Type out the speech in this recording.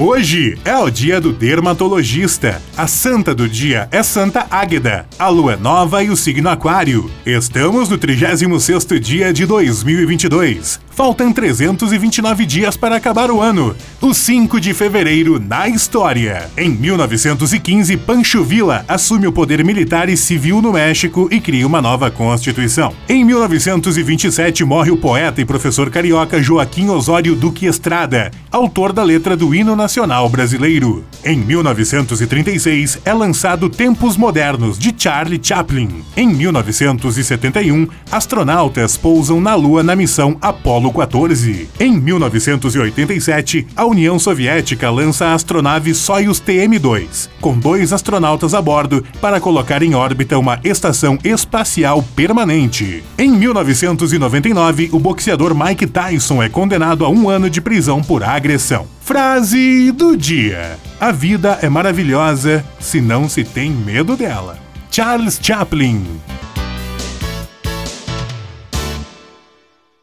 Hoje é o dia do dermatologista. A santa do dia é Santa Águeda. A lua é nova e o signo aquário. Estamos no 36º dia de 2022. Faltam 329 dias para acabar o ano. O 5 de fevereiro na história. Em 1915, Pancho Villa assume o poder militar e civil no México e cria uma nova constituição. Em 1927, morre o poeta e professor carioca Joaquim Osório Duque Estrada, autor da letra do hino nacional brasileiro. Em 1936, é lançado Tempos Modernos, de Charlie Chaplin. Em 1971, astronautas pousam na Lua na missão Apollo 14. Em 1987, a União Soviética lança a astronave Soyuz TM-2, com dois astronautas a bordo para colocar em órbita uma estação espacial permanente. Em 1999, o boxeador Mike Tyson é condenado a um ano de prisão por agressão. Frase do dia: A vida é maravilhosa se não se tem medo dela. Charles Chaplin